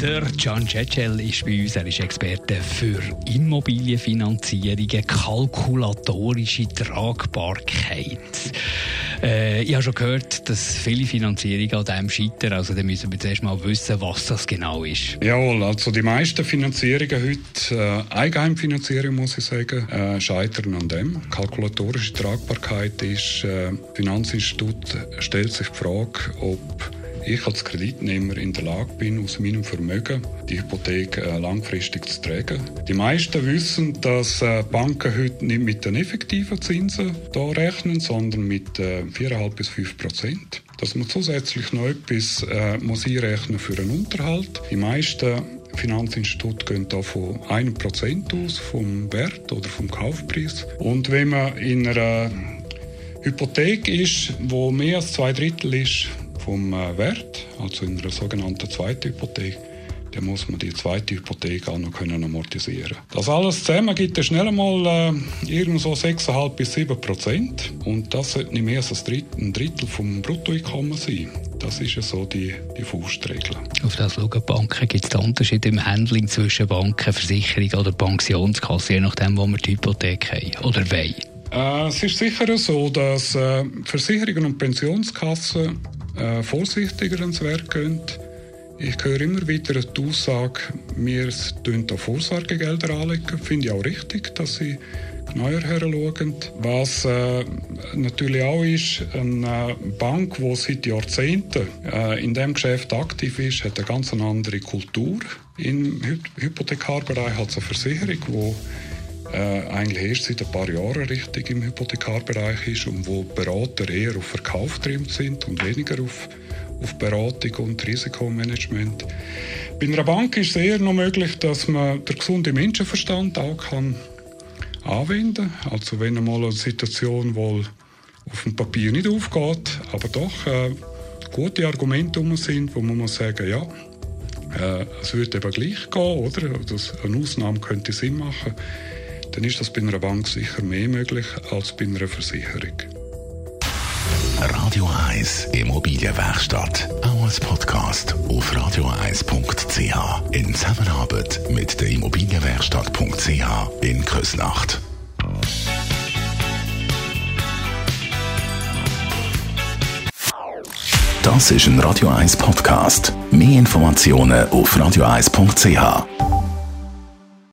Der Can Cecel ist bei uns, er ist Experte für Immobilienfinanzierungen, kalkulatorische Tragbarkeit. Äh, ich habe schon gehört, dass viele Finanzierungen an dem scheitern. Also dann müssen wir zuerst mal wissen, was das genau ist. Jawohl, also die meisten Finanzierungen heute, äh, Eigenheimfinanzierung muss ich sagen, äh, scheitern an dem. Kalkulatorische Tragbarkeit ist, äh, Finanzinstitut stellt sich die Frage, ob ich als Kreditnehmer in der Lage bin, aus meinem Vermögen die Hypothek äh, langfristig zu tragen. Die meisten wissen, dass äh, Banken heute nicht mit den effektiven Zinsen da rechnen, sondern mit äh, 4,5 bis 5 Prozent. Dass man zusätzlich noch etwas äh, muss einrechnen für einen Unterhalt. Die meisten Finanzinstitute gehen da von 1% aus vom Wert oder vom Kaufpreis. Und wenn man in einer Hypothek ist, wo mehr als zwei Drittel ist vom äh, Wert, also in einer sogenannten zweiten Hypothek, dann muss man die zweite Hypothek auch noch können amortisieren. Das alles zusammen gibt schnell einmal äh, irgendwo so 6,5 bis 7 Prozent und das sollte nicht mehr als ein Drittel vom Bruttoeinkommen sein. Das ist ja so die, die Faustregel. Auf das schauen Banken. Gibt es da Unterschiede im Handling zwischen Banken, Versicherung oder Pensionskasse, je nachdem, wo wir die Hypothek haben oder wollen? Äh, es ist sicher so, dass äh, Versicherungen und Pensionskassen äh, vorsichtiger ans Werk gehen. Ich höre immer wieder die Aussage, wir tun da Vorsorgegelder anlegen. Finde ich auch richtig, dass sie genauer heranschauen. Was äh, natürlich auch ist, eine Bank, die seit Jahrzehnten äh, in diesem Geschäft aktiv ist, hat eine ganz andere Kultur im Hy Hypothekarbereich als eine Versicherung, die äh, eigentlich erst seit ein paar Jahren richtig im Hypothekarbereich ist und wo Berater eher auf Verkauf getrimmt sind und weniger auf, auf Beratung und Risikomanagement. Bei einer Bank ist es eher noch möglich, dass man den gesunden Menschenverstand auch kann anwenden kann. Also wenn einmal eine Situation wohl auf dem Papier nicht aufgeht, aber doch äh, gute Argumente um sind, wo man muss sagen, ja, äh, es würde eben gleich gehen, oder? Das, eine Ausnahme könnte Sinn machen dann ist das bei einer Bank sicher mehr möglich als bei einer Versicherung. Radio 1 Immobilienwerkstatt. Auch als Podcast auf radio1.ch. In Zusammenarbeit mit der Immobilienwerkstatt.ch in Küsnacht. Das ist ein Radio 1 Podcast. Mehr Informationen auf radio1.ch.